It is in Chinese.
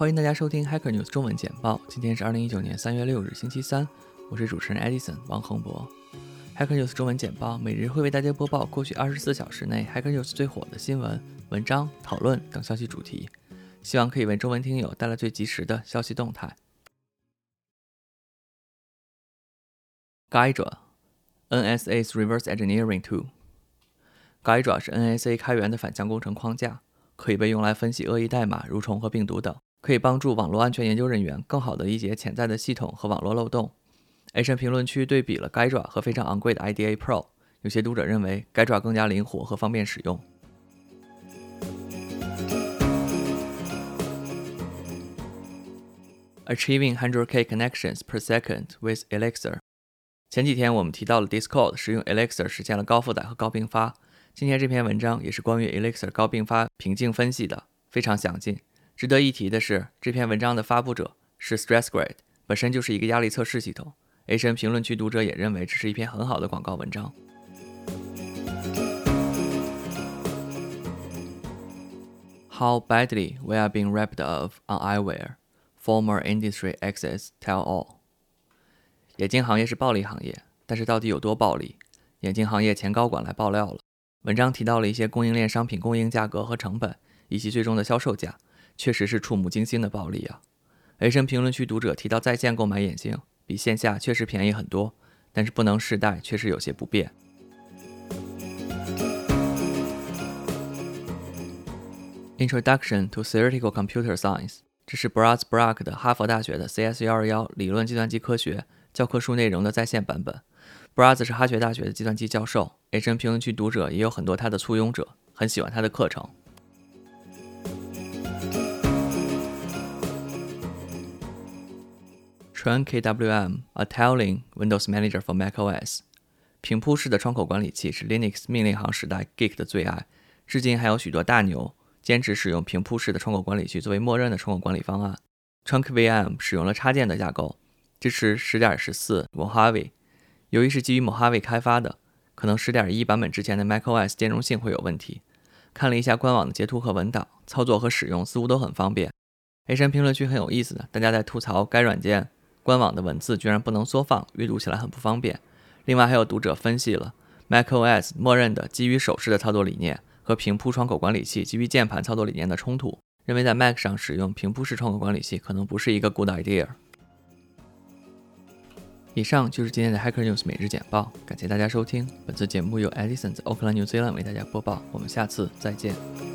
欢迎大家收听 Hacker News 中文简报。今天是二零一九年三月六日，星期三。我是主持人 Edison 王恒博。Hacker News 中文简报每日会为大家播报过去二十四小时内 Hacker News 最火的新闻、文章、讨论等消息主题，希望可以为中文听友带来最及时的消息动态。Gydra NSA's Reverse Engineering Tool。Gydra 是 NSA 开源的反向工程框架，可以被用来分析恶意代码、蠕虫和病毒等，可以帮助网络安全研究人员更好地理解潜在的系统和网络漏洞。A 神评论区对比了 GIDRA 和非常昂贵的 IDA Pro，有些读者认为 GIDRA 更加灵活和方便使用。Achieving 100k connections per second with Elixir。前几天我们提到了 Discord 使用 Elixir 实现了高负载和高并发。今天这篇文章也是关于 Elixir 高并发瓶颈分析的，非常详尽。值得一提的是，这篇文章的发布者是 Stressgrade，本身就是一个压力测试系统。A 神评论区读者也认为这是一篇很好的广告文章。How badly we are being ripped off on eyewear, former industry exits tell all。眼镜行业是暴利行业，但是到底有多暴利？眼镜行业前高管来爆料了。文章提到了一些供应链商品供应价格和成本，以及最终的销售价，确实是触目惊心的暴利啊。A 神评论区读者提到在线购买眼镜。比线下确实便宜很多，但是不能试戴确实有些不便。Introduction to Theoretical Computer Science，这是 b r a s Brack 的哈佛大学的 CS 幺二幺理论计算机科学教科书内容的在线版本。b r a s 是哈学大学的计算机教授，H N 评论区读者也有很多他的簇拥者，很喜欢他的课程。Trunk KWM a tiling Windows Manager for macOS，平铺式的窗口管理器是 Linux 命令行时代 Geek 的最爱。至今还有许多大牛坚持使用平铺式的窗口管理器作为默认的窗口管理方案。Trunk VM 使用了插件的架构，支持10.14 Mojave。由于是基于 Mojave 开发的，可能10.1版本之前的 macOS 兼容性会有问题。看了一下官网的截图和文档，操作和使用似乎都很方便。A 山评论区很有意思的，大家在吐槽该软件。官网的文字居然不能缩放，阅读起来很不方便。另外，还有读者分析了 macOS 默认的基于手势的操作理念和平铺窗口管理器基于键盘操作理念的冲突，认为在 Mac 上使用平铺式窗口管理器可能不是一个 good idea。以上就是今天的 Hacker News 每日简报，感谢大家收听。本次节目由 Edison 在 Oakland, New Zealand 为大家播报，我们下次再见。